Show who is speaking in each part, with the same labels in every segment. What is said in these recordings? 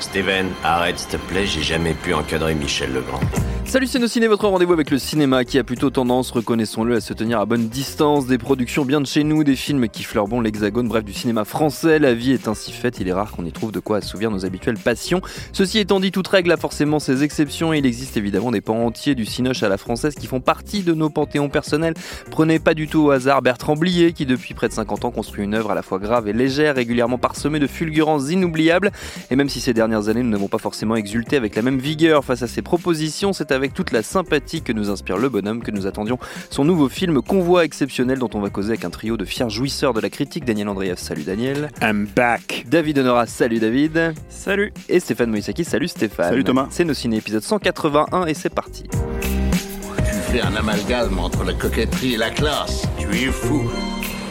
Speaker 1: Steven, arrête s'il te plaît, j'ai jamais pu encadrer Michel Legrand.
Speaker 2: Salut c'est nos ciné, votre rendez-vous avec le cinéma qui a plutôt tendance, reconnaissons-le, à se tenir à bonne distance, des productions bien de chez nous, des films qui fleurent bon l'hexagone, bref du cinéma français, la vie est ainsi faite, il est rare qu'on y trouve de quoi assouvir nos habituelles passions. Ceci étant dit, toute règle a forcément ses exceptions et il existe évidemment des pans entiers du cinoche à la française qui font partie de nos panthéons personnels. Prenez pas du tout au hasard Bertrand Blier qui depuis près de 50 ans construit une œuvre à la fois grave et légère, régulièrement parsemée de fulgurances inoubliables et même si ces dernières années nous n'avons pas forcément exulté avec la même vigueur face à ses propositions, c'est avec toute la sympathie que nous inspire le bonhomme que nous attendions son nouveau film Convoi exceptionnel dont on va causer avec un trio de fiers jouisseurs de la critique. Daniel Andreev, salut Daniel.
Speaker 3: I'm back.
Speaker 2: David Honora, salut David.
Speaker 3: Salut.
Speaker 2: Et Stéphane Moïsaki, salut Stéphane.
Speaker 3: Salut Thomas.
Speaker 2: C'est nos ciné épisode 181 et c'est parti.
Speaker 4: Tu fais un amalgame entre la coquetterie et la classe. Tu es fou.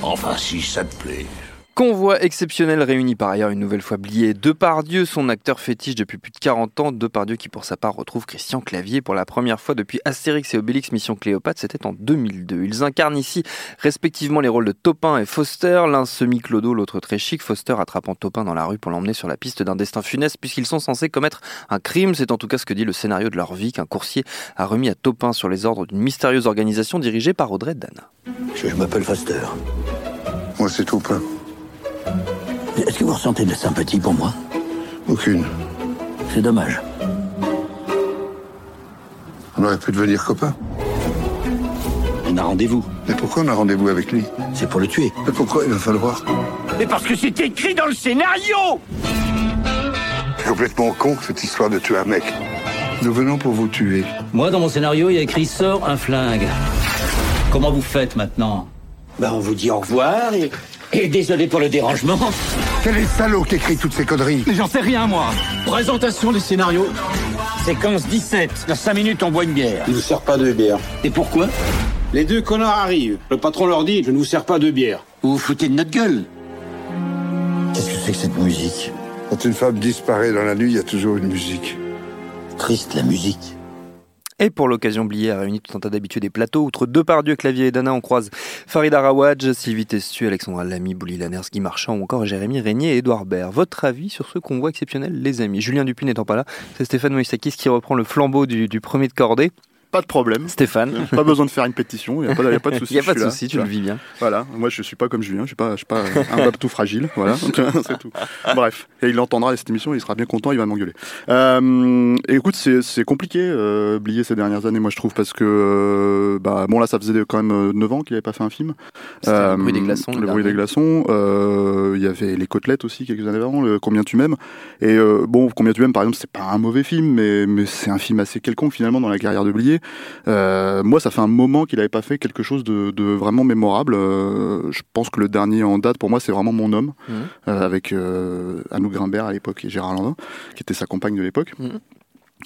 Speaker 4: Enfin, si ça te plaît.
Speaker 2: Convoi exceptionnel réunit par ailleurs une nouvelle fois Blier Depardieu, son acteur fétiche depuis plus de 40 ans. Depardieu qui pour sa part retrouve Christian Clavier pour la première fois depuis Astérix et Obélix Mission Cléopâtre, c'était en 2002. Ils incarnent ici respectivement les rôles de Topin et Foster, l'un semi-clodo, l'autre très chic. Foster attrapant Topin dans la rue pour l'emmener sur la piste d'un destin funeste puisqu'ils sont censés commettre un crime. C'est en tout cas ce que dit le scénario de leur vie qu'un coursier a remis à Topin sur les ordres d'une mystérieuse organisation dirigée par Audrey Dana.
Speaker 5: Je, m'appelle Foster.
Speaker 6: Moi, c'est Taupin.
Speaker 5: Est-ce que vous ressentez de la sympathie pour moi?
Speaker 6: Aucune.
Speaker 5: C'est dommage.
Speaker 6: On aurait pu devenir copains.
Speaker 5: On a rendez-vous.
Speaker 6: Mais pourquoi on a rendez-vous avec lui?
Speaker 5: C'est pour le tuer.
Speaker 6: Mais pourquoi il va falloir?
Speaker 4: Mais parce que c'est écrit dans le scénario
Speaker 6: C'est complètement con, cette histoire de tuer un mec. Nous venons pour vous tuer.
Speaker 7: Moi, dans mon scénario, il y a écrit sort un flingue. Comment vous faites maintenant?
Speaker 5: Ben, on vous dit au revoir et, et désolé pour le dérangement.
Speaker 6: Quel est le salaud qui écrit toutes ces conneries
Speaker 7: J'en sais rien, moi. Présentation des scénarios.
Speaker 5: Séquence 17.
Speaker 4: Dans 5 minutes, on boit une bière.
Speaker 8: Je ne vous sers pas de bière.
Speaker 5: Et pourquoi?
Speaker 8: Les deux connards arrivent. Le patron leur dit Je ne vous sers pas de bière.
Speaker 5: Vous vous foutez de notre gueule Qu'est-ce que c'est que cette musique?
Speaker 6: Quand une femme disparaît dans la nuit, il y a toujours une musique.
Speaker 5: Triste la musique.
Speaker 2: Et pour l'occasion, Blier a réuni tout un tas d'habitués des plateaux. Outre Depardieu, Clavier et Dana, on croise Farid Arawaj, Sylvie Testu, Alexandra Lamy, Bouli Lanners, Guy Marchand ou encore Jérémy Régnier et Édouard Baird. Votre avis sur ce convoi exceptionnel, les amis? Julien Dupuis n'étant pas là, c'est Stéphane Moïsakis qui reprend le flambeau du, du premier de cordée.
Speaker 3: Pas de problème.
Speaker 2: Stéphane.
Speaker 3: Pas besoin de faire une pétition, il n'y a, pas de- y a pas de souci.
Speaker 2: Il n'y a pas de souci, tu le vis bien.
Speaker 3: Voilà, moi je suis pas comme Julien, je suis pas, je suis pas un tout fragile, voilà, c'est tout. Bref, et il entendra cette émission, il sera bien content, il va m'engueuler. Euh, et écoute, c'est compliqué, euh, oublier ces dernières années, moi je trouve, parce que, euh, bah, bon là, ça faisait quand même euh, 9 ans qu'il n'avait pas fait un film.
Speaker 2: Le bruit des glaçons,
Speaker 3: Le
Speaker 2: le
Speaker 3: bruit des glaçons. euh, Il y avait les côtelettes aussi quelques années avant. Le Combien tu m'aimes. Et euh, bon, Combien tu m'aimes, par exemple, c'est pas un mauvais film, mais, mais c'est un film assez quelconque finalement dans la carrière de Blier. Euh, moi, ça fait un moment qu'il n'avait pas fait quelque chose de, de vraiment mémorable. Euh, je pense que le dernier en date pour moi, c'est vraiment Mon homme
Speaker 2: Mhm.
Speaker 3: euh, avec Anouk Grimbert à l'époque et Gérard Landin, qui était sa compagne de l'époque.
Speaker 2: Mhm.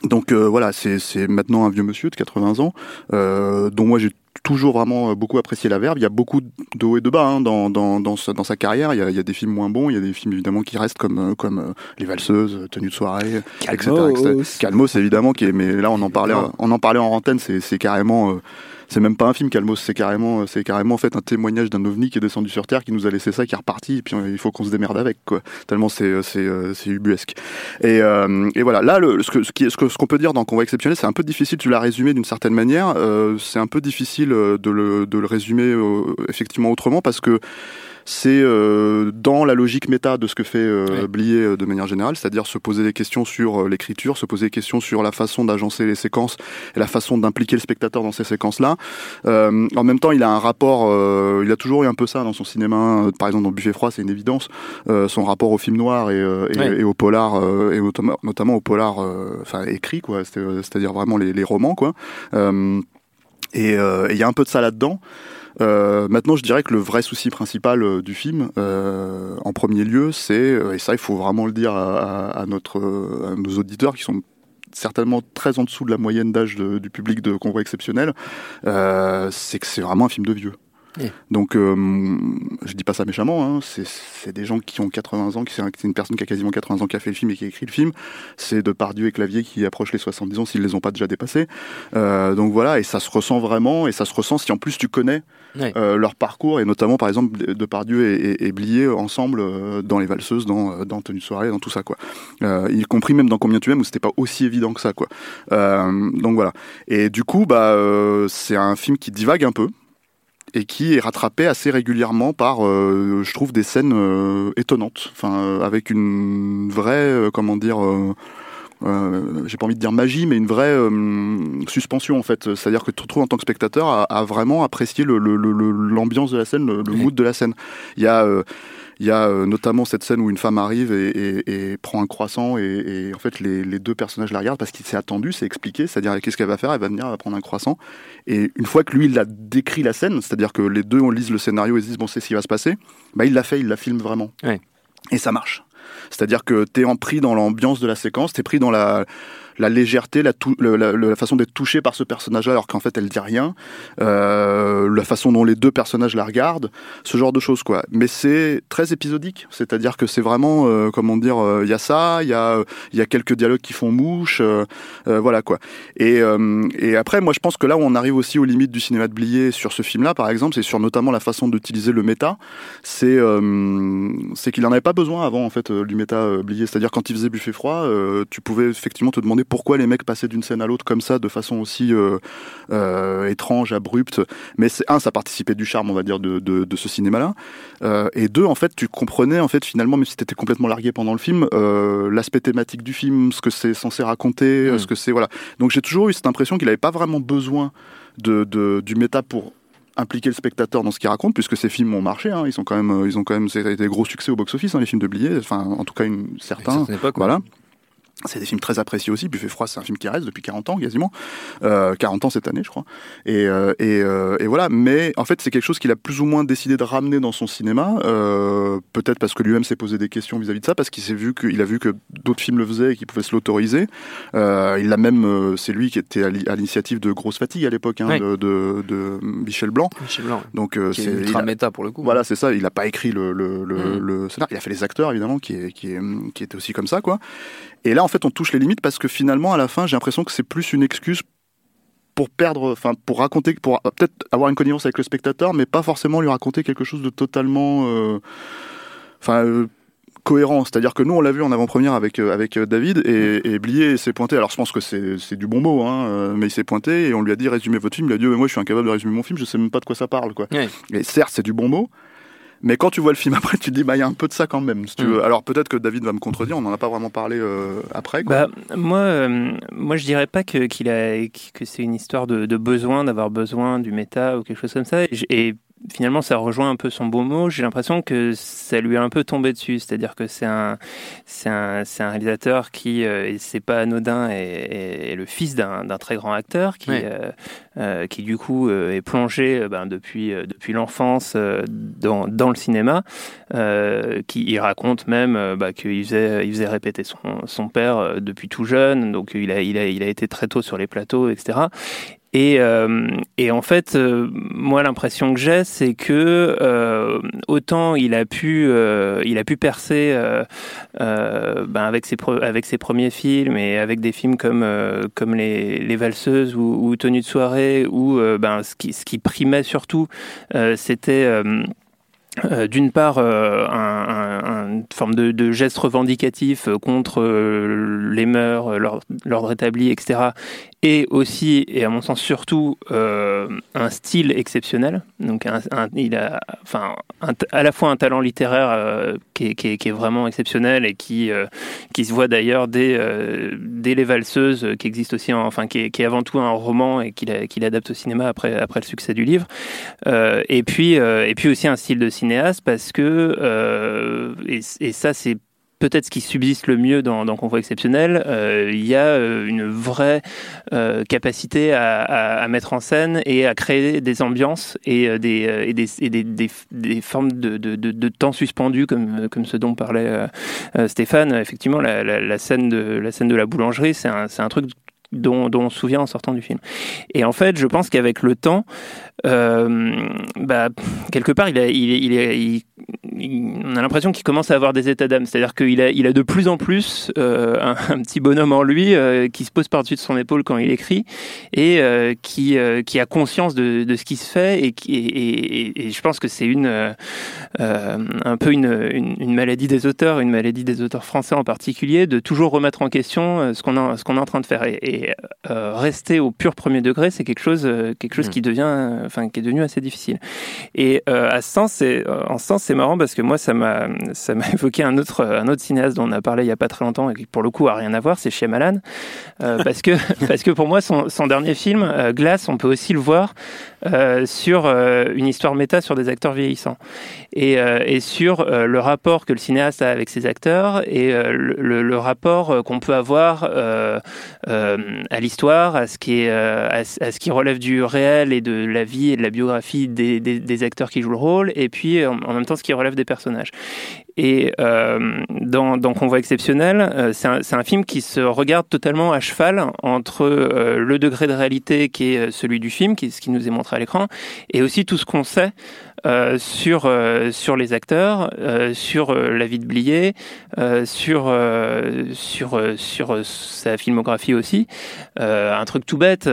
Speaker 3: Donc euh, voilà, c'est c'est maintenant un vieux monsieur de 80 ans, euh, dont moi j'ai toujours vraiment euh, beaucoup apprécié la verve. Il y a beaucoup de hauts et de bas hein, dans, dans, dans, sa, dans sa carrière. Il y, a, il y a des films moins bons, il y a des films évidemment qui restent comme, euh, comme euh, Les Valseuses, Tenue de soirée, etc., etc. Calmos évidemment, qui est, mais là on en parlait, on en parlait en antenne, c'est c'est carrément... euh, c'est même pas un film Calmos, c'est carrément, c'est carrément en fait un témoignage d'un ovni qui est descendu sur Terre, qui nous a laissé ça, qui est reparti, et puis euh, il faut qu'on se démerde avec, quoi. Tellement c'est euh, c'est euh, c'est ubuesque. Et, euh, et voilà, là, le, ce que ce qui- ce que- ce qu'on peut dire dans Convoi exceptionnel, c'est un peu difficile. Tu l'as résumé d'une certaine manière. euh, c'est un peu difficile euh, de le de le résumer euh, effectivement autrement parce que c'est euh, dans la logique méta de ce que fait euh. Blier euh, de manière générale, c'est-à-dire se poser des questions sur euh, l'écriture, se poser des questions sur la façon d'agencer les séquences et la façon d'impliquer le spectateur dans ces séquences-là. Euh, en même temps, il a un rapport, euh, il a toujours eu un peu ça dans son cinéma. par exemple, dans Buffet froid, c'est une évidence. euh, son rapport au film noir et, euh, et, et au polar, euh, et notamment, notamment au polar, euh, enfin écrit quoi, c'est- c'est-à-dire vraiment les, les romans quoi. Euh, et euh, et il y a un peu de ça là-dedans. Euh, maintenant, je dirais que le vrai souci principal euh, du film, euh, en premier lieu, c'est, euh, et ça, il faut vraiment le dire à, à- notre, à nos auditeurs qui sont certainement très en dessous de la moyenne d'âge du public de Convoi Exceptionnel, euh, c'est que c'est vraiment un film de vieux.
Speaker 2: Oui.
Speaker 3: Donc, euh, je dis pas ça méchamment, hein, c'est- des gens qui ont 80 ans, qui c'est un- c'est une personne qui a quasiment 80 ans qui a fait le film et qui a écrit le film. C'est Depardieu et Clavier qui approchent les 70 ans s'ils les ont pas déjà dépassés. Euh, donc voilà, et ça se ressent vraiment, et ça se ressent si en plus tu connais euh, leur parcours, et notamment par exemple Depardieu et, et, et Blier ensemble euh, dans Les Valseuses, dans, euh, dans Tenue de soirée, dans tout ça, quoi. Euh, y compris même dans Combien tu aimes, où c'était pas aussi évident que ça, quoi. Euh, donc voilà. Et du coup, bah, euh, c'est un film qui divague un peu et qui est rattrapé assez régulièrement par, euh, je trouve, des scènes euh, étonnantes, enfin, euh, avec une vraie, comment dire. euh, j'ai pas envie de dire magie, mais une vraie euh, suspension en fait. C'est-à-dire que tu te retrouves en tant que spectateur à, à vraiment apprécier le- le- le- le- l'ambiance de la scène, le, mood de la scène. Il y a, euh, il y a euh, notamment cette scène où une femme arrive et, et- et prend un croissant et, et en fait les, les deux personnages la regardent parce qu'il s'est attendu, c'est expliqué, c'est-à-dire qu'est-ce qu'elle va faire, elle va venir, elle va prendre un croissant et une fois que lui il a décrit la scène, c'est-à-dire que les deux on lise le scénario et se disent bon c'est ce qui va se passer, bah il l'a fait, il la filme vraiment
Speaker 2: Ouais.
Speaker 3: et ça marche. C'est-à-dire que t'es pris dans l'ambiance de la séquence, t'es pris dans la, la légèreté, la, façon d'être touché par ce personnage-là, alors qu'en fait elle dit rien, euh, la façon dont les deux personnages la regardent, ce genre de choses quoi. Mais c'est très épisodique, c'est-à-dire que c'est vraiment, euh, comment dire, euh, il y a ça, il y a, y a quelques dialogues qui font mouche, voilà quoi. Et, après, moi je pense que là où on arrive aussi aux limites du cinéma de Blier sur ce film-là, par exemple, c'est sur notamment la façon d'utiliser le méta, c'est qu'il en avait pas besoin avant en fait du méta Blier. C'est-à-dire quand il faisait Buffet froid, tu pouvais effectivement te demander pourquoi les mecs passaient d'une scène à l'autre comme ça, de façon aussi euh, euh, étrange, abrupte. Mais c'est un, ça participait du charme, on va dire, de, de, de ce cinéma-là. Euh, et deux, en fait, tu comprenais en fait finalement, même si t'étais complètement largué pendant le film, l'aspect thématique du film, ce que c'est censé raconter,
Speaker 2: Mm.
Speaker 3: ce que c'est voilà. Donc j'ai toujours eu cette impression qu'il avait pas vraiment besoin de, de du méta pour impliquer le spectateur dans ce qu'il raconte, puisque ces films ont marché. Hein, ils sont quand même, ils ont quand même, c'est des gros succès au box-office, hein, les films de Blier. Enfin, en tout cas, une, certains.
Speaker 2: époque,
Speaker 3: voilà. C'est des films très appréciés aussi. Buffet froid, c'est un film qui reste depuis 40 ans quasiment, euh, 40 ans cette année, je crois. Et, euh, et, euh, et voilà. Mais en fait, c'est quelque chose qu'il a plus ou moins décidé de ramener dans son cinéma. Euh, Peut-être parce que lui-même s'est posé des questions vis-à-vis de ça, parce qu'il s'est vu qu'il a vu que d'autres films le faisaient et qu'il pouvait se l'autoriser. Euh, il a même, euh, c'est lui qui était à l'i- à l'initiative de Grosse Fatigue à l'époque, hein, de, de, de Michel Blanc.
Speaker 2: Michel Blanc,
Speaker 3: Donc euh, c'est
Speaker 2: ultra
Speaker 3: a-
Speaker 2: méta pour le coup.
Speaker 3: voilà, c'est ça. Il n'a pas écrit le, le, le,
Speaker 2: Mm.
Speaker 3: le scénario. Il a fait les acteurs, évidemment, qui, est, qui, est, qui était aussi comme ça, quoi. Et là, en fait, on touche les limites parce que finalement, à la fin, j'ai l'impression que c'est plus une excuse pour perdre, enfin, pour raconter, pour euh, peut-être avoir une connivence avec le spectateur, mais pas forcément lui raconter quelque chose de totalement, euh, enfin, euh, cohérent. C'est-à-dire que nous, on l'a vu en avant-première avec euh, avec David et, et Blier s'est pointé. Alors, je pense que c'est c'est du bon mot, hein, euh, mais il s'est pointé et on lui a dit résumez votre film. Il a dit mais moi, je suis incapable de résumer mon film. Je sais même pas de quoi ça parle, quoi. Et certes, c'est du bon mot. Mais quand tu vois le film après, tu te dis, bah, il y a un peu de ça quand même. Si tu
Speaker 2: Mm.
Speaker 3: veux. Alors peut-être que David va me contredire, on n'en a pas vraiment parlé euh, après. Quoi.
Speaker 9: Bah, moi, euh, moi, je dirais pas que, qu'il a, que c'est une histoire de, de besoin, d'avoir besoin du méta ou quelque chose comme ça. Et, j- et finalement, ça rejoint un peu son beau mot. J'ai l'impression que ça lui a un peu tombé dessus. C'est-à-dire que c'est un, c'est un, c'est un réalisateur qui, euh, et c'est pas anodin, est, est le fils d'un, très grand acteur qui, euh, euh, qui du coup euh, est plongé ben, depuis, depuis l'enfance dans, dans le cinéma, qui il raconte même bah, qu'il faisait, il faisait répéter son, son père depuis tout jeune, donc il a, il, a, il a été très tôt sur les plateaux, etc. Et, euh, et en fait, euh, moi, l'impression que j'ai, c'est que euh, autant il a pu, il a pu percer ben avec ses premiers films et avec des films comme comme les, les valseuses ou, ou Tenue de soirée, où ben ce qui ce qui primait surtout, c'était d'une part, un- une forme de, geste revendicatif euh, contre euh, les mœurs, euh, l'ordre établi, etc. Et aussi, et à mon sens surtout, un style exceptionnel. Donc, il a, enfin, à la fois un talent littéraire qui, est, vraiment exceptionnel et qui, qui se voit d'ailleurs dès, dès Les Valseuses, qui existe aussi, en- enfin, qui est, avant tout un roman et qu'il adapte au cinéma après, après le succès du livre. Et puis et puis aussi un style de cinéaste parce que et, ça c'est peut-être ce qui subsiste le mieux dans, dans Convoi exceptionnel, euh, il y a euh, une vraie euh, capacité à, mettre en scène et à créer des ambiances et des, formes de, temps suspendus comme, ce dont parlait Stéphane. Effectivement, la, scène de, la boulangerie, c'est un, truc dont, on se souvient en sortant du film. Et en fait, je pense qu'avec le temps, bah, quelque part, il, a, il, il, il, on a l'impression qu'il commence à avoir des états d'âme. C'est-à-dire qu'il a, il a de plus en plus euh, un, un, petit bonhomme en lui euh, qui se pose par-dessus de son épaule quand il écrit et euh, qui, euh, qui a conscience de, de, ce qui se fait. Et, qui, et, et, et je pense que c'est une, euh, un peu une, une, une, maladie des auteurs, une maladie des auteurs français en particulier, de toujours remettre en question ce qu'on, ce qu'on est en train de faire. Et, rester au pur premier degré, c'est quelque chose, quelque chose mmh. qui devient, enfin, qui est devenu assez difficile. Et à ce sens, c'est, en ce sens, c'est marrant parce que moi, ça m'a, ça m'a évoqué un autre, un autre cinéaste dont on a parlé il y a pas très longtemps et qui, pour le coup, a rien à voir, c'est Shyamalan, euh, parce que, parce que pour moi, son, son dernier film, euh, Glace, on peut aussi le voir euh, sur euh, une histoire méta sur des acteurs vieillissants et, euh, et sur le rapport que le cinéaste a avec ses acteurs et le, le, le, rapport qu'on peut avoir à l'histoire, à ce qui est, à, à, ce qui relève du réel et de la vie et de la biographie des, acteurs qui jouent le rôle, et puis en, en même temps ce qui relève des personnages. Et euh, dans, dans Convoi exceptionnel, euh, c'est un, un, film qui se regarde totalement à cheval entre euh, le degré de réalité qui est celui du film, qui est ce qui nous est montré à l'écran, et aussi tout ce qu'on sait euh, sur sur les acteurs, sur la vie de Blier, sur sur sur sa filmographie aussi. un truc tout bête.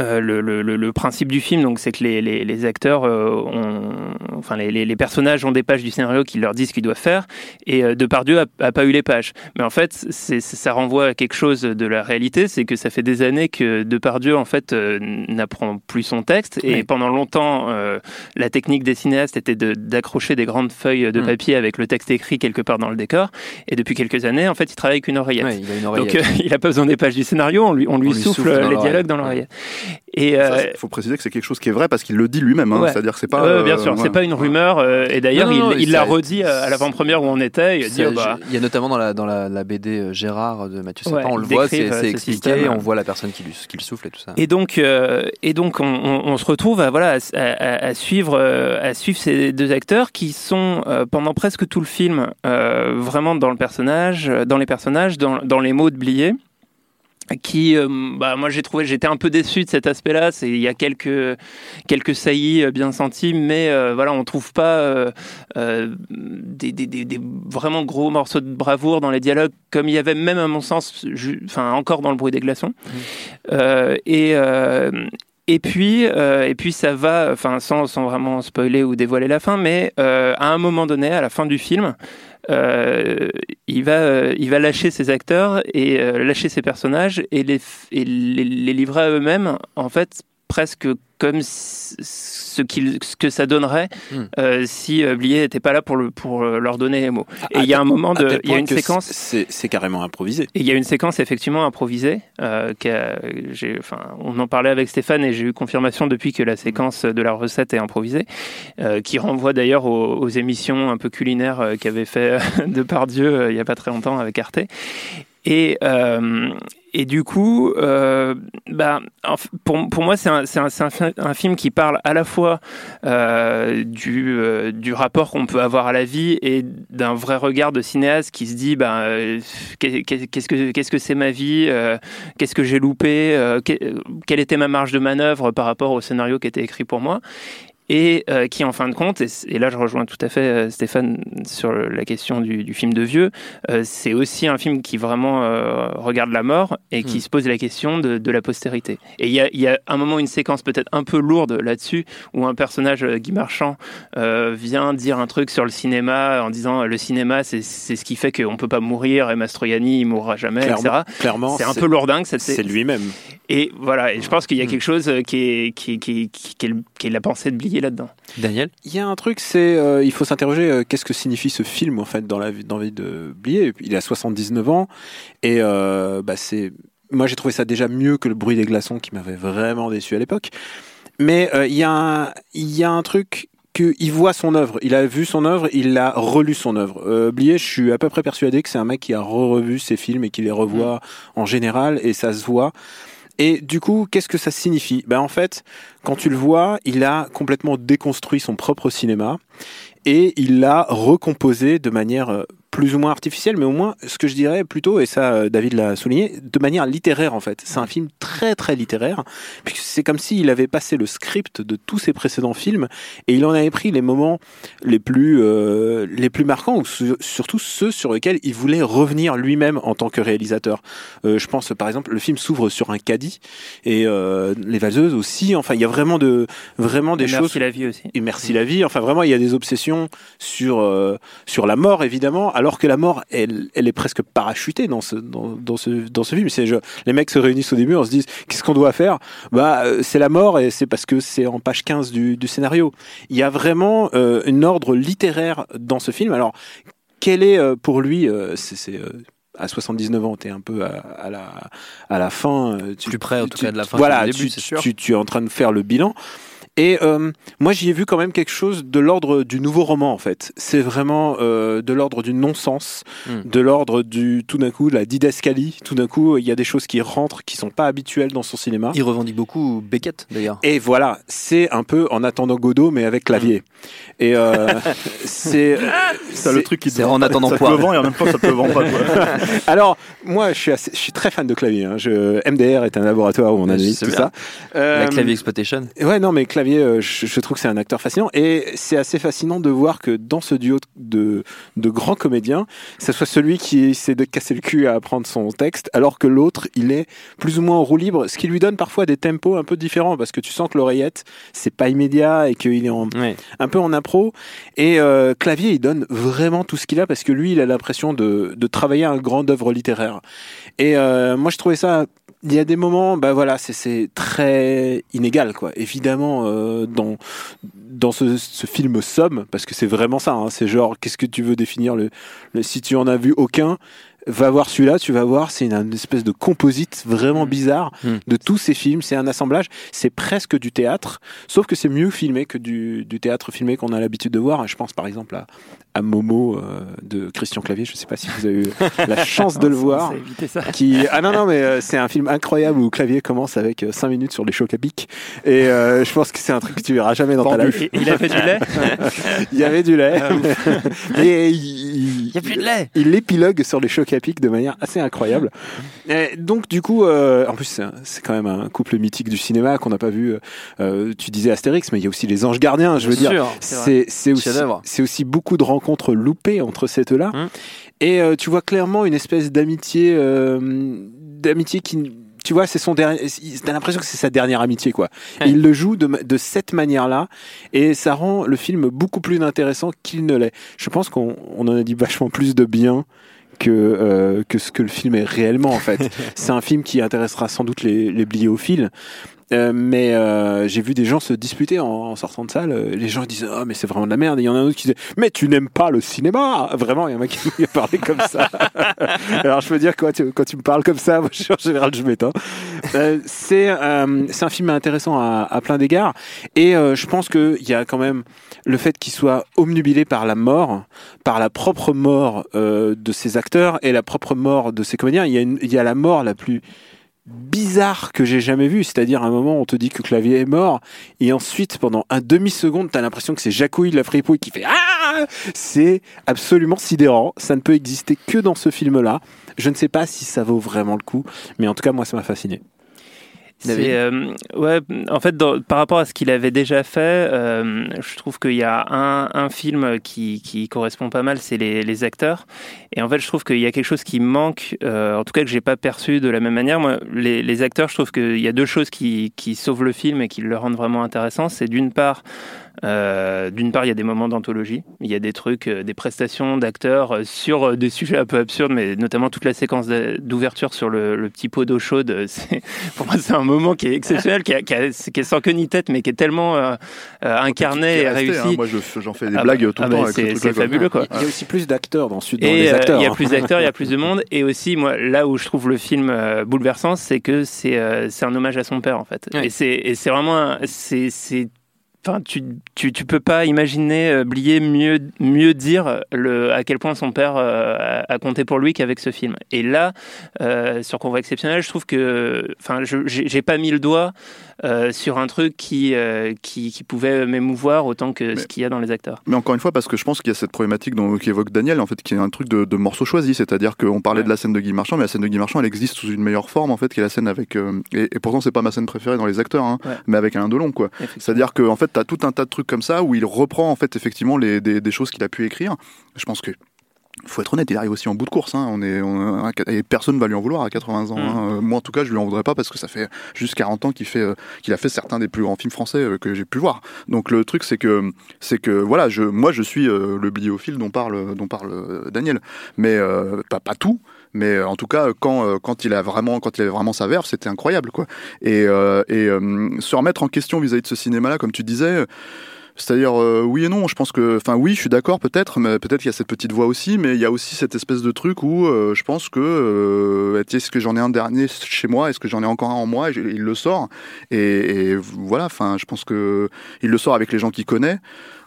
Speaker 9: Euh, le, le, le, principe du film, donc, c'est que les, les, les acteurs euh, ont, enfin, les, les, personnages ont des pages du scénario qui leur disent ce qu'ils doivent faire, et euh, Depardieu a, a pas eu les pages. Mais en fait, c'est, ça renvoie à quelque chose de la réalité, c'est que ça fait des années que Depardieu, en fait, euh, n'apprend plus son texte, et oui. pendant longtemps, euh, la technique des cinéastes était de, d'accrocher des grandes feuilles de mmh. papier avec le texte écrit quelque part dans le décor, et depuis quelques années, en fait, il travaille avec une oreillette.
Speaker 2: Ouais, il a une oreillette.
Speaker 9: Donc, il a pas besoin des pages du scénario, on lui, on lui, on lui souffle, souffle les dialogues dans l'oreillette.
Speaker 3: Et il euh, faut préciser que c'est quelque chose qui est vrai parce qu'il le dit lui-même. Hein,
Speaker 9: ouais.
Speaker 3: C'est-à-dire que c'est pas.
Speaker 9: Euh, bien sûr, ouais. c'est pas une rumeur. Euh, et d'ailleurs, il, il l'a redit à l'avant-première où on était. Il, dit, oh, bah...
Speaker 2: il y a notamment dans la, dans la, la BD Gérard de Mathieu Sapin, on le voit, c'est expliqué, et on voit la personne qui, lui, qui le souffle et tout ça.
Speaker 9: Et donc, et donc on, on, on, se retrouve à, voilà, à, à, à, suivre, à suivre ces deux acteurs qui sont pendant presque tout le film vraiment dans le personnage, dans les personnages, dans, dans les mots de Blier qui euh, bah moi j'ai trouvé j'étais un peu déçu de cet aspect-là c'est il y a quelques quelques saillies euh, bien senties mais euh, voilà on trouve pas euh, euh des, des, des, des, vraiment gros morceaux de bravoure dans les dialogues comme il y avait même à mon sens enfin encore dans le bruit des glaçons mmh. et et puis, euh, et puis ça va, enfin sans, sans vraiment spoiler ou dévoiler la fin, mais euh, à un moment donné, à la fin du film, euh, il va, euh, il va lâcher ses acteurs et euh, lâcher ses personnages et et les, les livrer à eux-mêmes, en fait, presque comme ce, qu ce que ça donnerait hmm. euh, si euh, Blier n'était pas là pour, le, pour euh, leur donner les mots. Et il y a un moment de, il y a une séquence,
Speaker 10: c'est carrément improvisé.
Speaker 9: Et il y a une séquence effectivement improvisée. Euh, enfin, on en parlait avec Stéphane et j'ai eu confirmation depuis que la séquence de la recette est improvisée, euh, qui renvoie d'ailleurs aux, aux, émissions un peu culinaires qu'avait fait Depardieu il y a pas très longtemps avec Arte. Et, euh, et du coup, euh, bah, pour, pour moi, c'est un, un, un, film qui parle à la fois euh, du, euh, du rapport qu'on peut avoir à la vie et d'un vrai regard de cinéaste qui se dit bah, qu'est-ce que qu'est-ce que c'est ma vie, qu'est-ce que j'ai loupé, quelle était ma marge de manœuvre par rapport au scénario qui était écrit pour moi et euh, qui en fin de compte, et, et, là je rejoins tout à fait euh, Stéphane sur la question du, du film de vieux, euh, c'est aussi un film qui vraiment euh, regarde la mort et qui mmh. se pose la question de, de la postérité. Et il y a, y a, un moment, une séquence peut-être un peu lourde là-dessus, où un personnage, euh, Guy Marchand, euh, vient dire un truc sur le cinéma en disant le cinéma c'est ce qui fait qu'on peut pas mourir et Mastroianni il mourra jamais,
Speaker 10: clairement,
Speaker 9: etc.
Speaker 10: Clairement,
Speaker 9: c'est un peu lourdingue.
Speaker 10: C'est lui-même.
Speaker 9: Et voilà, et je pense qu'il y a quelque chose qui est, qui, qui, qui, qui, est, qui est la pensée de Blier là-dedans.
Speaker 2: Daniel?
Speaker 10: Il y a un truc, c'est euh, il faut s'interroger euh, qu'est-ce que signifie ce film en fait dans la dans la vie de Blier? Il a 79 ans et euh, bah, c'est moi j'ai trouvé ça déjà mieux que le bruit des glaçons qui m'avait vraiment déçu à l'époque. Mais euh, il y a un il y a un truc il voit son œuvre, il a vu son œuvre, il a relu son œuvre. Euh, Blier, je suis à peu près persuadé que c'est un mec qui a re-revu ses films et qui les revoit mmh. en général, et ça se voit. Et du coup, qu'est-ce que ça signifie? Ben en fait, quand tu le vois, il a complètement déconstruit son propre cinéma et il l'a recomposé de manière plus ou moins artificielle, mais au moins, ce que je dirais plutôt, et ça, euh, David l'a souligné, de manière littéraire en fait. C'est un film très très littéraire, puisque c'est comme s'il avait passé le script de tous ses précédents films et il en avait pris les moments les plus euh, les plus marquants, ou su- surtout ceux sur lesquels il voulait revenir lui-même en tant que réalisateur. Euh, je pense par exemple, le film s'ouvre sur un caddie et euh, les valseuses aussi. Enfin, il y a vraiment de vraiment des
Speaker 9: Et
Speaker 10: choses.
Speaker 9: Merci la vie aussi.
Speaker 10: Et merci la vie. Enfin, vraiment, il y a des obsessions sur sur la mort, évidemment, alors que la mort, elle, elle est presque parachutée dans ce dans, dans ce dans ce film. C'est je- les mecs se réunissent au début, on se dit qu'est-ce qu'on doit faire? Bah, euh, c'est la mort et c'est parce que c'est en page 15 du, du scénario. Il y a vraiment euh, un ordre littéraire dans ce film. Alors, quel est euh, pour lui euh, C'est c'est, à 79 ans, tu es un peu à, à la à la fin. Tu,
Speaker 2: Plus près, en tout
Speaker 10: tu-
Speaker 2: cas, de la fin
Speaker 10: Voilà,
Speaker 2: début,
Speaker 10: tu-
Speaker 2: c'est sûr.
Speaker 10: Tu, tu es en train de faire le bilan. Et euh, moi, j'y ai vu quand même quelque chose de l'ordre du nouveau roman, en fait. C'est vraiment euh, de l'ordre du non-sens,
Speaker 2: Hmm.
Speaker 10: de l'ordre du tout d'un coup, de la didascalie. Tout d'un coup, il y a des choses qui rentrent, qui sont pas habituelles dans son cinéma.
Speaker 2: Il revendique beaucoup Beckett d'ailleurs.
Speaker 10: Et voilà, c'est un peu en attendant Godot, mais avec clavier. Et euh, c'est.
Speaker 3: C'est le truc qui te
Speaker 2: en attendant
Speaker 3: ça te
Speaker 2: Poire.
Speaker 3: le vend et en même temps ça te vend pas. quoi.
Speaker 10: Alors, moi, je suis, assez- je suis très fan de clavier. hein. Je, MDR est un laboratoire où on analyse
Speaker 2: c'est
Speaker 10: tout
Speaker 2: bien.
Speaker 10: ça. Euh,
Speaker 2: La clavier exploitation.
Speaker 10: Ouais, non, mais Clavier, euh, je, je trouve que c'est un acteur fascinant. Et c'est assez fascinant de voir que dans ce duo de, de grands comédiens, ça soit celui qui essaie de casser le cul à apprendre son texte, alors que l'autre, il est plus ou moins en roue libre, ce qui lui donne parfois des tempos un peu différents, parce que tu sens que l'oreillette, c'est pas immédiat et qu'il est en,
Speaker 2: Ouais.
Speaker 10: un peu en impro. Et euh, Clavier, il donne vraiment tout ce qu'il a, parce que lui, il a l'impression de, de travailler un grand œuvre littéraire. Et euh, moi, je trouvais ça il y a des moments, bah voilà, c'est- très inégal, quoi. Évidemment, euh, dans dans ce, film somme, parce que c'est vraiment ça. hein, c'est genre, qu'est-ce que tu veux définir le si tu en as vu aucun, va voir celui-là, tu vas voir, c'est une, une espèce de composite vraiment bizarre
Speaker 2: Mm.
Speaker 10: de tous ces films. C'est un assemblage, c'est presque du théâtre, sauf que c'est mieux filmé que du, du théâtre filmé qu'on a l'habitude de voir. Je pense par exemple à, à Momo euh, de Christian Clavier. Je sais pas si vous avez eu la chance de le voir.
Speaker 9: Ça.
Speaker 10: Qui... Ah non, non, mais euh, c'est un film incroyable où Clavier commence avec 5 minutes sur les chocs à pic. Et euh, je pense que c'est un truc que tu verras jamais dans ta life.
Speaker 9: Il a fait du lait
Speaker 10: Il y avait du lait.
Speaker 9: Ah,
Speaker 10: et il,
Speaker 2: Il y a plus de lait.
Speaker 10: il épilogue sur les chocs à pic de manière assez incroyable. Et donc, du coup, euh, en plus, c'est quand même un couple mythique du cinéma qu'on n'a pas vu. euh, tu disais Astérix, mais il y a aussi les Anges Gardiens. Je veux
Speaker 2: Bien
Speaker 10: dire,
Speaker 2: c'est
Speaker 10: aussi, beaucoup de rencontres loupées entre ces deux-là.
Speaker 2: Hum.
Speaker 10: Et euh, tu vois clairement une espèce d'amitié, euh, d'amitié qui, tu vois, c'est son dernier. T'as l'impression que c'est sa dernière amitié, quoi.
Speaker 2: Ouais.
Speaker 10: il le joue de, cette manière-là, et ça rend le film beaucoup plus intéressant qu'il ne l'est. Je pense qu'on on en a dit vachement plus de bien que euh, que ce que le film est réellement en fait. c'est un film qui intéressera sans doute les, les bliophiles. Euh, mais euh, j'ai vu des gens se disputer en, en sortant de salle. Euh, Les gens disent ah mais c'est vraiment de la merde. Il y en a un autre qui disait mais tu n'aimes pas le cinéma? Vraiment, il y a un mec qui m'a parlé comme ça. Alors je peux dire quoi tu, quand tu me parles comme ça, moi, en général je m'éteins. Euh, c'est un film intéressant à, plein d'égards et je pense que il y a quand même le fait qu'il soit omnubilé par la mort, par la propre mort de ses acteurs et la propre mort de ses comédiens. A, il y a la mort la plus bizarre que j'ai jamais vue, c'est-à-dire un moment on te dit que Clavier est mort et ensuite pendant un demi seconde t'as l'impression que c'est Jacouille la fripouille qui fait ah! C'est absolument sidérant. Ça ne peut exister que dans ce film là je ne sais pas si ça vaut vraiment le coup mais en tout cas moi ça m'a fasciné
Speaker 9: C'est, euh, ouais, en fait, dans- par rapport à ce qu'il avait déjà fait, euh, je trouve qu'il y a un, un film qui, qui correspond pas mal, c'est les, les acteurs. Et en fait, je trouve qu'il y a quelque chose qui manque, euh, en tout cas que j'ai pas perçu de la même manière. Moi, les, les acteurs, je trouve qu'il y a deux choses qui, qui sauvent le film et qui le rendent vraiment intéressant. C'est d'une part, euh, d'une part, il y a des moments d'anthologie, il y a des trucs, euh, des prestations d'acteurs euh, sur euh, des sujets un peu absurdes, mais notamment toute la séquence d'ouverture sur le, le petit pot d'eau chaude. euh, c'est- Pour moi, c'est un moment qui est exceptionnel, qui, a- qui, a- qui est sans queue ni tête, mais qui est tellement euh, incarné et
Speaker 3: resté,
Speaker 9: réussi.
Speaker 3: hein. Moi je- j'en fais des
Speaker 9: Ah
Speaker 3: blagues
Speaker 9: bah-
Speaker 3: tout
Speaker 9: ah
Speaker 3: le temps
Speaker 9: bah,
Speaker 3: ce
Speaker 9: c'est fabuleux, quoi.
Speaker 10: il y a aussi plus d'acteurs dans, dans
Speaker 9: Et
Speaker 10: les
Speaker 9: euh,
Speaker 10: acteurs
Speaker 9: il y a
Speaker 10: hein.
Speaker 9: plus d'acteurs, il y a plus de monde. Et aussi, moi, là où je trouve le film euh, bouleversant, c'est que c'est euh, c'est un hommage à son père, en fait.
Speaker 2: Ouais.
Speaker 9: Et c'est et c'est vraiment, c'est Enfin, tu, tu, tu peux pas imaginer euh, Blier mieux, mieux dire le, à quel point son père euh, a, compté pour lui qu'avec ce film. Et là, euh, sur Convoi exceptionnel, je trouve que, enfin, j'ai pas mis le doigt euh, sur un truc qui, euh, qui, qui pouvait m'émouvoir autant que ce qu'il y a dans les acteurs.
Speaker 3: Mais encore une fois, parce que je pense qu'il y a cette problématique dont, qu'évoque Daniel, en fait, qui est un truc de, de morceau choisi. C'est-à-dire qu'on parlait de la scène de Guy Marchand, mais la scène de Guy Marchand, elle existe sous une meilleure forme, en fait, qui est la scène avec. euh, et, et pourtant, c'est pas ma scène préférée dans les acteurs, hein,
Speaker 9: Ouais.
Speaker 3: mais avec Alain Delon, quoi. C'est-à-dire que, en fait, t'as tout un tas de trucs comme ça où il reprend, en fait, effectivement, les, des, des choses qu'il a pu écrire. Je pense que. Faut être honnête, il arrive aussi en bout de course. Hein. On est, on- et personne va lui en vouloir à 80 ans. Hein. Euh, Moi, en tout cas, je lui en voudrais pas parce que ça fait juste 40 ans qu'il fait, euh, qu'il a fait certains des plus grands films français euh, que j'ai pu voir. Donc le truc, c'est que, c'est que voilà, je, moi, je suis euh, le bibliophile dont parle, dont parle Daniel, mais euh, pas, pas tout. Mais en tout cas, quand, quand il a vraiment, quand il avait vraiment sa verve, c'était incroyable, quoi. Et, euh, et euh, se remettre en question vis-à-vis de ce cinéma-là, comme tu disais. C'est-à-dire, euh, oui et non, je pense que, enfin oui, je suis d'accord peut-être, mais peut-être qu'il y a cette petite voix aussi, mais il y a aussi cette espèce de truc où euh, je pense que, euh, est-ce que j'en ai un dernier chez moi, est-ce que j'en ai encore un en moi, et je- il le sort, et, et voilà, enfin, je pense que il le sort avec les gens qu'il connaît,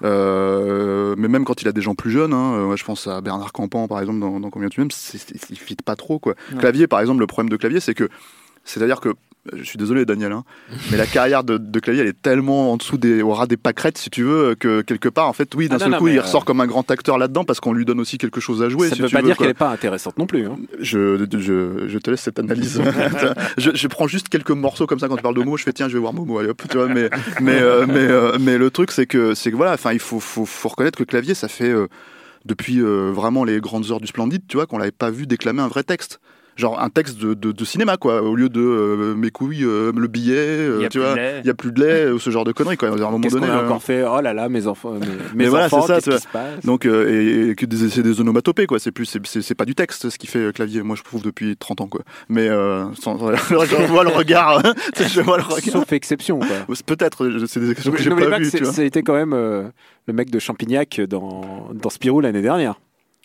Speaker 3: euh, mais même quand il a des gens plus jeunes, hein, euh, moi, je pense à Bernard Campan par exemple dans, dans Combien tu m'aimes, il fit pas trop quoi.
Speaker 9: Ouais.
Speaker 3: Clavier par exemple, le problème de Clavier, c'est que, c'est-à-dire que je suis désolé Daniel, hein, mais la carrière de, de Clavier elle est tellement en dessous des au ras des pâquerettes si tu veux que quelque part en fait oui d'un
Speaker 10: Ah non,
Speaker 3: seul
Speaker 10: non,
Speaker 3: coup il
Speaker 10: euh,
Speaker 3: ressort comme un grand acteur là-dedans parce qu'on lui donne aussi quelque chose à jouer.
Speaker 10: ça
Speaker 3: si
Speaker 10: ne veut
Speaker 3: tu
Speaker 10: pas
Speaker 3: veux,
Speaker 10: dire qu'elle n'est pas intéressante non plus. hein.
Speaker 3: Je, je, je te laisse cette analyse. je, je prends juste quelques morceaux comme ça quand tu parles de Momo, je fais tiens, je vais voir Momo, allez hop, tu vois. Mais, mais, euh, mais, euh, mais le truc, c'est que, c'est que voilà, enfin, il faut, faut, faut reconnaître que Clavier, ça fait depuis vraiment les grandes heures du Splendide, tu vois, qu'on l'avait pas vu déclamer un vrai texte. Genre un texte de, de, de cinéma, quoi, au lieu de euh, mes couilles, euh, le billet, euh,
Speaker 9: Il y a
Speaker 3: tu
Speaker 9: plus
Speaker 3: vois,
Speaker 9: de lait.
Speaker 3: il y a plus de lait, euh, ce genre de conneries, quoi. À un moment donné.
Speaker 10: a
Speaker 3: euh,
Speaker 10: encore fait? Oh là là, mes enfants, mes,
Speaker 3: mais voilà,
Speaker 10: enfants,
Speaker 3: c'est ça,
Speaker 10: qu'est-ce
Speaker 3: tu
Speaker 10: qui
Speaker 3: vois.
Speaker 10: se passe?
Speaker 3: Donc, euh, et, et que c'est des onomatopées, quoi. C'est plus, c'est, pas du texte, ce qui fait clavier. Moi, je trouve depuis 30 ans, quoi. Mais, euh, sans, je vois le regard, hein. Je vois le regard.
Speaker 10: Sauf exception, quoi.
Speaker 3: Peut-être, c'est des questions que j'ai pas
Speaker 10: pas que
Speaker 3: vues,
Speaker 10: a été quand même euh, le mec de Champignac dans, dans Spirou l'année dernière.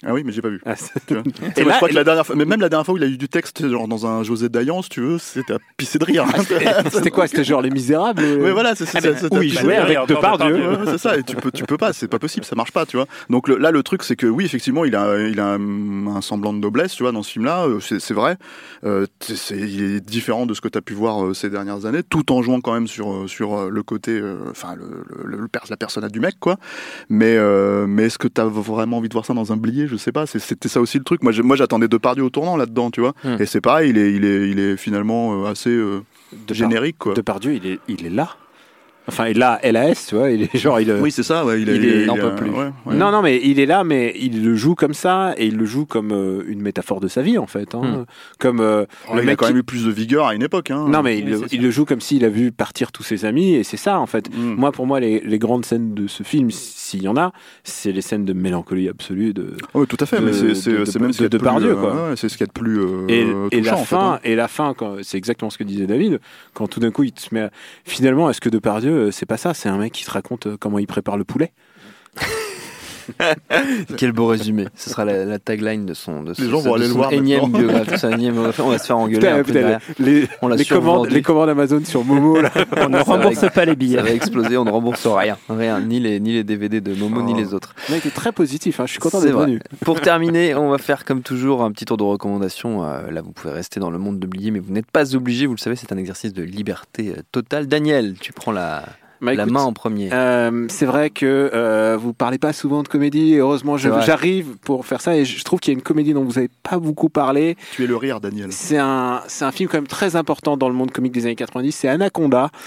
Speaker 3: Ah oui, mais j'ai pas vu.
Speaker 10: Ah,
Speaker 3: Tu vois.
Speaker 10: Et là-
Speaker 3: je crois que la dernière fois, mais même la dernière fois où il a eu du texte, genre dans un José Dayan, si tu veux, c'était à pisser de rire.
Speaker 10: C'était quoi C'était genre Les Misérables euh
Speaker 3: Ouais, voilà, c'est c'est-
Speaker 10: Ah, mais
Speaker 3: c'est-
Speaker 10: jouait avec Depardieu.
Speaker 3: Ouais, ouais, c'est ça, et tu peux, tu peux pas, c'est pas possible, ça marche pas, tu vois. Donc le- là, le truc, c'est que oui, effectivement, il a, il a un, semblant de noblesse, tu vois, dans ce film-là, euh, c'est vrai. Euh, il est différent de ce que tu as pu voir euh, ces dernières années, tout en jouant quand même sur, euh, sur euh, le côté, euh, enfin, le, le, le pers- la personnage du mec, quoi. Mais, euh, mais est-ce que tu as vraiment envie de voir ça dans un blier Je sais pas, c'était ça aussi le truc. Moi, moi j'attendais Depardieu au tournant là-dedans, tu vois.
Speaker 10: Hmm.
Speaker 3: Et c'est pareil, il est, il est, il est finalement euh, assez euh, générique, quoi.
Speaker 10: Depardieu, il est, il est là. Enfin, il a LAS, tu vois, il est genre, il,
Speaker 3: Oui, c'est ça, ouais, il, est-
Speaker 10: il
Speaker 3: il
Speaker 10: est-
Speaker 3: est-
Speaker 10: n'en
Speaker 3: il
Speaker 10: peut
Speaker 3: a-
Speaker 10: plus.
Speaker 3: ouais, ouais.
Speaker 10: Non, non, mais il est là, mais il le joue comme ça, et il le joue comme euh, une métaphore de sa vie, en fait. hein. Comme euh,
Speaker 3: Oh,
Speaker 10: le
Speaker 3: il a quand
Speaker 10: qui-
Speaker 3: même eu plus de vigueur à une époque. Hein.
Speaker 10: Non, mais il,
Speaker 9: Oui,
Speaker 10: le- il joue comme s'il a vu partir tous ses amis, et c'est ça, en fait.
Speaker 3: Mm.
Speaker 10: Moi, pour moi, les, les grandes scènes de ce film, s'il y en a, c'est les scènes de mélancolie absolue de.
Speaker 3: Oui, tout à fait,
Speaker 10: de-
Speaker 3: mais c'est-
Speaker 10: de-
Speaker 3: même
Speaker 10: de-
Speaker 3: ce qu'il y a de
Speaker 10: quoi.
Speaker 3: euh, ouais, c'est ce qu'il y a de plus euh,
Speaker 10: Et, et la fin,
Speaker 3: hein.
Speaker 10: et la fin, c'est exactement ce que disait David, quand tout d'un coup il te met, finalement, est-ce que Depardieu, euh, c'est pas ça, c'est un mec qui te raconte euh, comment il prépare le poulet.
Speaker 2: Quel beau résumé. Ce sera la, la tagline de son, de
Speaker 3: Les
Speaker 2: ce-
Speaker 3: gens vont aller le voir
Speaker 2: énième biographie. On va se faire engueuler
Speaker 10: Putain,
Speaker 2: un peu
Speaker 10: putain, les, commandes, les commandes Amazon sur Momo, là.
Speaker 9: On ne
Speaker 2: Ça
Speaker 9: rembourse
Speaker 2: va-
Speaker 9: pas les
Speaker 2: Ça
Speaker 9: billets.
Speaker 2: va exploser, on ne rembourse rien. Rien, ni les, ni les DVD de Momo, ni
Speaker 3: Oh.
Speaker 2: les autres.
Speaker 10: Le mec est très positif, hein, je suis content d'être venu.
Speaker 2: Pour terminer, on va faire comme toujours un petit tour de recommandations. Euh, là, vous pouvez rester dans le monde de Blier, mais vous n'êtes pas obligé. Vous le savez, c'est un exercice de liberté euh, totale. Daniel, tu prends la,
Speaker 10: Bah,
Speaker 2: la main en premier.
Speaker 10: Euh, c'est vrai que euh, vous parlez pas souvent de comédie. et Heureusement, j'arrive pour faire ça et je trouve qu'il y a une comédie dont vous avez pas beaucoup parlé.
Speaker 3: Tu es le rire, Daniel.
Speaker 10: C'est un, c'est un film quand même très important dans le monde comique des années 90. C'est Anaconda.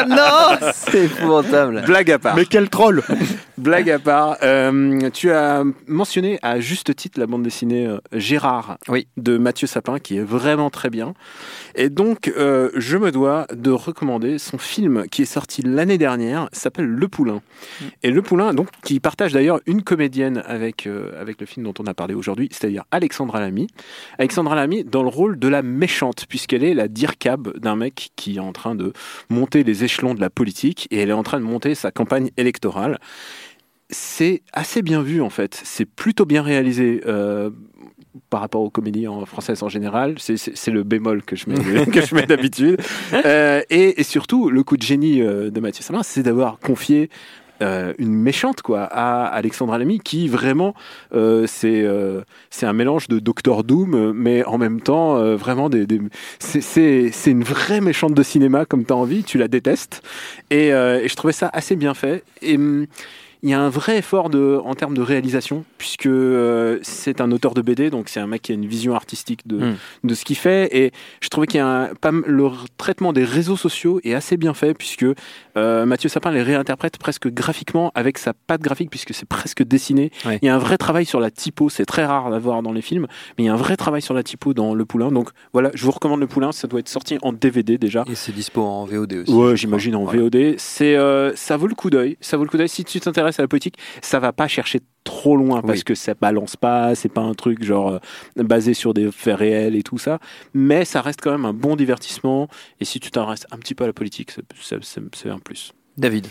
Speaker 2: Ah non, c'est épouvantable.
Speaker 10: Blague à part.
Speaker 3: Mais quel troll
Speaker 10: Blague à part. euh, tu as mentionné à juste titre la bande dessinée euh, Gérard
Speaker 2: Oui.
Speaker 10: de Mathieu Sapin qui est vraiment très bien. Et donc, euh, je me dois de recommander son film qui est sorti l'année dernière, s'appelle Le Poulain. Et Le Poulain, donc, qui partage d'ailleurs une comédienne avec, euh, avec le film dont on a parlé aujourd'hui, c'est-à-dire Alexandra Lamy. Alexandra Lamy dans le rôle de la méchante, puisqu'elle est la dircab d'un mec qui est en train de monter les échelons de la politique et elle est en train de monter sa campagne électorale. C'est assez bien vu en fait, c'est plutôt bien réalisé. euh, par rapport aux comédies en françaises en général, c'est- le bémol que je mets, mets d'habitude. Euh, et, surtout, le coup de génie euh, de Mathieu Salin, c'est d'avoir confié euh, une méchante quoi à Alexandra Lamy qui vraiment c'est un mélange de Doctor Doom mais en même temps vraiment c'est- une vraie méchante de cinéma comme tu as envie tu la détestes et, je trouvais ça assez bien fait hum, il y a un vrai effort de, en termes de réalisation, puisque euh, c'est un auteur de BD, donc c'est un mec qui a une vision artistique de,
Speaker 2: Mm.
Speaker 10: de ce qu'il fait. Et je trouvais qu'il y a un, pas, m- le traitement des réseaux sociaux est assez bien fait, puisque euh, Mathieu Sapin les réinterprète presque graphiquement avec sa patte graphique, puisque c'est presque dessiné.
Speaker 2: Ouais.
Speaker 10: Il y a un vrai travail sur la typo, c'est très rare à voir dans les films, mais il y a un vrai travail sur la typo dans Le Poulain. Donc voilà, je vous recommande Le Poulain, ça doit être sorti en DVD déjà.
Speaker 2: Et c'est dispo en VOD aussi.
Speaker 10: Ouais, j'imagine en.
Speaker 2: Voilà.
Speaker 10: VOD. C'est, euh, ça vaut le coup d'œil. Ça vaut le coup d'œil. Si tu t'intéresses à la politique, ça va pas chercher trop loin parce
Speaker 2: Oui.
Speaker 10: que ça balance pas. C'est pas un truc genre euh, basé sur des faits réels et tout ça. Mais ça reste quand même un bon divertissement. Et si tu t'intéresses un petit peu à la politique, c'est un plus.
Speaker 2: David.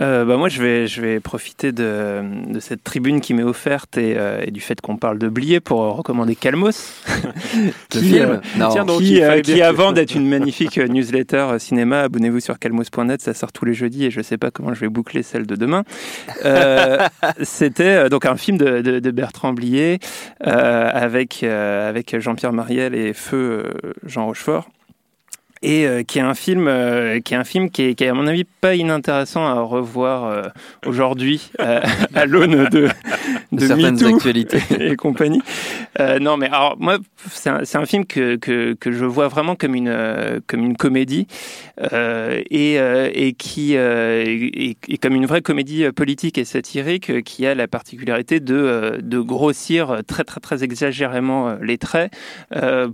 Speaker 9: Euh, bah moi, je vais, je vais profiter de, de cette tribune qui m'est offerte et, euh, et du fait qu'on parle de Blier pour euh, recommander Calmos.
Speaker 2: Le
Speaker 9: Qui,
Speaker 2: film
Speaker 9: euh,
Speaker 2: Non.
Speaker 10: tiens donc,
Speaker 9: qui, euh, qui avant d'être une magnifique euh, newsletter cinéma, abonnez-vous sur calmos.net, ça sort tous les jeudis et je sais pas comment je vais boucler celle de demain. Euh, C'était euh, donc un film de, de, de Bertrand Blier euh, avec, euh, avec Jean-Pierre Mariel et Feu Jean Rochefort. Et euh, qui est un film, euh, qui est un film qui est, qui est, à mon avis pas inintéressant à revoir euh, aujourd'hui euh, à l'aune de, de
Speaker 2: certaines
Speaker 9: MeToo
Speaker 2: actualités.
Speaker 9: et compagnie. Euh, non, mais alors moi, c'est un, film que, que, je vois vraiment comme une euh, comme une comédie euh, et, et qui et, comme une vraie comédie politique et satirique qui a la particularité de de grossir très très très exagérément les traits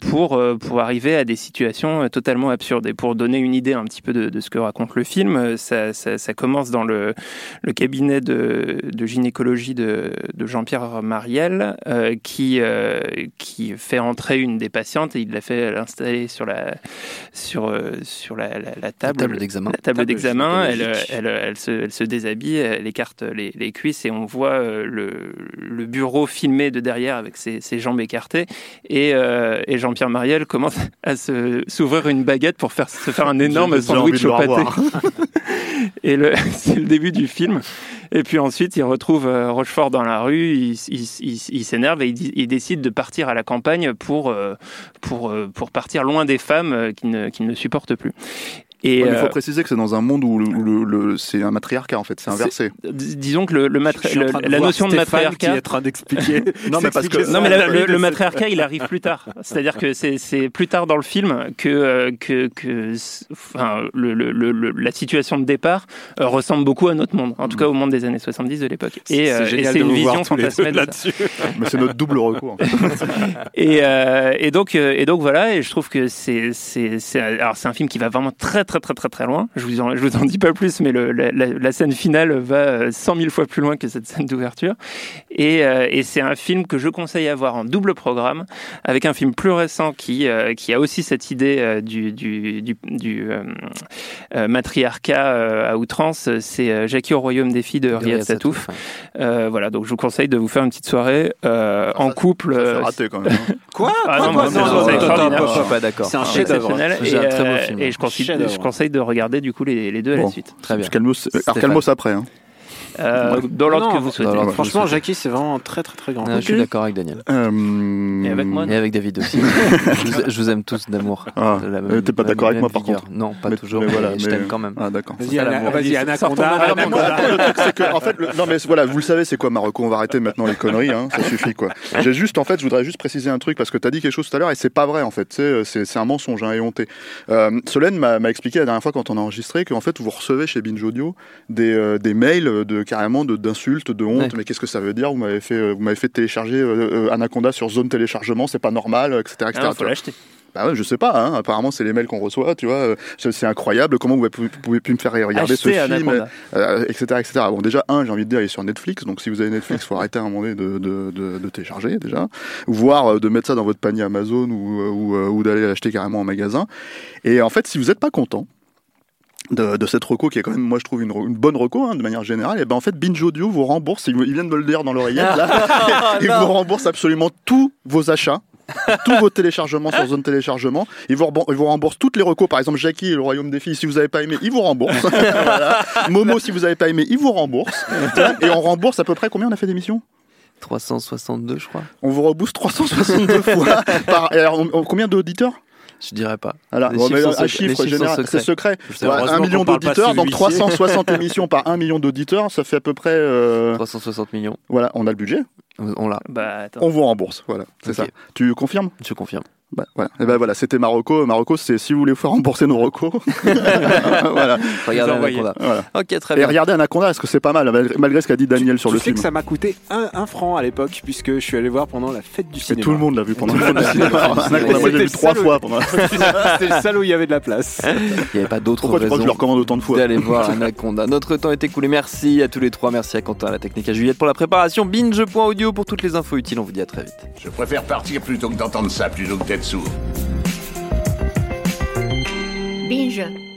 Speaker 9: pour pour arriver à des situations totalement absurdes. Et pour donner une idée un petit peu de, de ce que raconte le film, ça, ça, commence dans le le cabinet de, gynécologie de, de Jean-Pierre Mariel, qui, euh, qui fait entrer une des patientes et il la fait l'installer sur la, sur, euh, sur la, la, la table.
Speaker 2: table d'examen.
Speaker 9: La table
Speaker 10: Table
Speaker 9: d'examen, elle,
Speaker 10: gynécologique.
Speaker 9: elle, elle, se, elle se déshabille, elle écarte les, les cuisses et on voit euh, le, le bureau filmé de derrière avec ses, ses jambes écartées. Et, euh, et Jean-Pierre Mariel commence à se- s'ouvrir une baguette pour faire, se faire un énorme sandwich au pâté. Et le- c'est le début du film. Et puis ensuite, il retrouve euh, Rochefort dans la rue, il, il- s'énerve et il, décide de partir à la campagne pour, euh, pour, euh, pour partir loin des femmes qu'il ne, qu'il ne supporte plus. Et
Speaker 3: Ouais, mais il faut
Speaker 9: euh,
Speaker 3: préciser que c'est dans un monde où, le, où le- le- c'est un matriarcat en fait, c'est inversé.
Speaker 9: dis- disons que le, le matri- la notion de matriarcat.
Speaker 10: qui est en train d'expliquer.
Speaker 3: Non, mais parce que-
Speaker 10: d'expliquer
Speaker 9: Non, mais
Speaker 10: ça.
Speaker 9: la- le, le matriarcat, il arrive plus tard. C'est-à-dire que c'est- c'est plus tard dans le film que, euh, que, que enfin, le, le- le- le- la situation de départ euh, ressemble beaucoup à notre monde, en tout cas au monde des années 70 de l'époque. Et c'est une vision fantasmée
Speaker 10: là-dessus.
Speaker 3: Mais c'est notre double recours. En fait.
Speaker 9: Et, euh, et donc et donc voilà et je trouve que c'est c'est c'est alors c'est un film qui va vraiment très très très très très loin je vous en je vous en dis pas plus mais le, la, scène finale va euh, cent mille fois plus loin que cette scène d'ouverture et, euh, et c'est un film que je conseille à voir en double programme avec un film plus récent qui euh, qui a aussi cette idée euh, du du du, du, euh, euh, matriarcat euh, à outrance c'est euh, Jackie au royaume des filles de Riyad Satouf
Speaker 2: ouais.
Speaker 9: Euh, voilà donc je vous conseille de vous faire une petite soirée euh, en couple
Speaker 3: Ça,
Speaker 9: euh,
Speaker 3: raté quand même. hein.
Speaker 10: Quoi
Speaker 9: ah non,
Speaker 10: Quoi Non,
Speaker 2: pas d'accord.
Speaker 10: C'est un
Speaker 9: Et,
Speaker 2: un très beau
Speaker 9: euh,
Speaker 2: film.
Speaker 9: Et je
Speaker 10: Chef-d'œuvre.
Speaker 9: Je conseille de regarder du coup les, les deux à la suite.
Speaker 2: Très bien.
Speaker 3: Calmos, euh, alors
Speaker 2: Stéphane.
Speaker 3: Calmos après. Hein.
Speaker 9: Euh, dans l'ordre que vous souhaitez.
Speaker 2: dans
Speaker 10: Franchement. Jackie, c'est vraiment très très très grand.
Speaker 2: Ah, Je suis d'accord avec Daniel.
Speaker 3: Euh,
Speaker 9: Et avec moi,
Speaker 2: Et avec David aussi. je, vous, je vous aime tous d'amour.
Speaker 3: Ah, euh, t'es pas d'accord avec moi, par
Speaker 2: vigueur.
Speaker 3: contre.
Speaker 2: Non, pas
Speaker 3: Mais-
Speaker 2: toujours.
Speaker 3: mais
Speaker 2: Mais
Speaker 3: voilà,
Speaker 2: je t'aime quand même.
Speaker 3: Ah d'accord.
Speaker 10: Vas-y, vas-y, Anaconda.
Speaker 3: en fait, le- non mais voilà, vous le savez, c'est quoi Marocco On va arrêter maintenant les conneries, hein, ça suffit quoi. J'ai juste, en fait, je voudrais juste préciser un truc parce que tu as dit quelque chose tout à l'heure et c'est pas vrai en fait. C'est, c'est, c'est un mensonge, un éhonté. Euh, Solène m'a, expliqué la dernière fois quand on a enregistré qu'en fait vous recevez chez Binge Audio des, des mails de carrément d'insultes, de honte.
Speaker 2: Ouais.
Speaker 3: Mais qu'est-ce que ça veut dire? Vous m'avez fait, euh, vous m'avez fait télécharger euh, euh, Anaconda sur zone téléchargement, c'est pas normal, etc. etc.
Speaker 9: Ah faut l'acheter.
Speaker 3: Bah ouais, je sais pas, hein, apparemment c'est les mails qu'on reçoit, tu vois, c'est incroyable, comment vous pouvez, plus me faire regarder ce
Speaker 9: Acheter
Speaker 3: film,
Speaker 9: Anaconda.
Speaker 3: euh, etc., etc. Bon, déjà, un, j'ai envie de dire, il est sur Netflix, donc si vous avez Netflix, faut arrêter à un moment donné de, de, de, de télécharger, déjà, voire de mettre ça dans votre panier Amazon ou, ou, ou d'aller l'acheter carrément en magasin. Et en fait, si vous n'êtes pas content, de, de cette reco qui est quand même moi je trouve une, bonne reco hein, de manière générale et ben en fait Binge Audio vous rembourse ils, ils viennent de me le dire dans l'oreillette là ils vous remboursent absolument tous vos achats tous vos téléchargements sur zone téléchargement. Ils vous, ils vous remboursent toutes les recos. Par exemple, Jackie et le Royaume des filles, si vous n'avez pas aimé, ils vous remboursent. Voilà. Momo, si vous n'avez pas aimé, ils vous remboursent. Et on rembourse à peu près combien on a fait d'émissions?
Speaker 2: 362, je crois.
Speaker 3: On vous rebooste 362 fois. Par, et alors, on- on- combien d'auditeurs?
Speaker 2: Je dirais pas.
Speaker 3: voilà,
Speaker 2: Les
Speaker 3: bon,
Speaker 2: chiffres
Speaker 3: mais
Speaker 2: sont
Speaker 3: un chiffre général, c'est secret. Ouais, un million d'auditeurs, donc
Speaker 10: huissier.
Speaker 3: 360 émissions par un million d'auditeurs, ça fait à peu près. euh,
Speaker 2: 360 millions.
Speaker 3: voilà, on a le budget,
Speaker 2: On l'a.
Speaker 9: Bah,
Speaker 3: on vous rembourse. Voilà, c'est ça. Tu confirmes?
Speaker 2: Je confirme.
Speaker 3: Bah, voilà. Et ben voilà, c'était Marocco. Marocco, c'est si vous voulez faire rembourser nos recos. voilà.
Speaker 2: Regardez. Anaconda.
Speaker 3: voilà.
Speaker 2: Ok, très
Speaker 3: Et
Speaker 2: bien.
Speaker 3: regardez Anaconda, est-ce que c'est pas mal, malgré- ce qu'a dit Daniel sur
Speaker 10: tu
Speaker 3: le
Speaker 10: sais
Speaker 3: film
Speaker 10: que ça m'a coûté un, un franc à l'époque, puisque je suis allé voir pendant la fête du
Speaker 3: Et
Speaker 10: cinéma.
Speaker 3: tout le monde l'a vu pendant le film du cinéma. Anaconda, moi, je l'ai vu
Speaker 10: C'était
Speaker 3: trois fois pendant.
Speaker 10: C'était le salon où il y avait de la place.
Speaker 2: Il n'y avait pas d'autre
Speaker 3: Pourquoi tu crois que je
Speaker 2: raison
Speaker 3: le recommande autant de fois
Speaker 2: d'aller voir Anaconda? Notre temps est écoulé. Merci à tous les trois. Merci à Quentin, à la technique, à Juliette pour la préparation. Binge.audio pour toutes les infos utiles. On vous dit à très vite.
Speaker 4: Je préfère partir plutôt que d'entendre ça, plutôt que d'être sourd.
Speaker 11: Binge.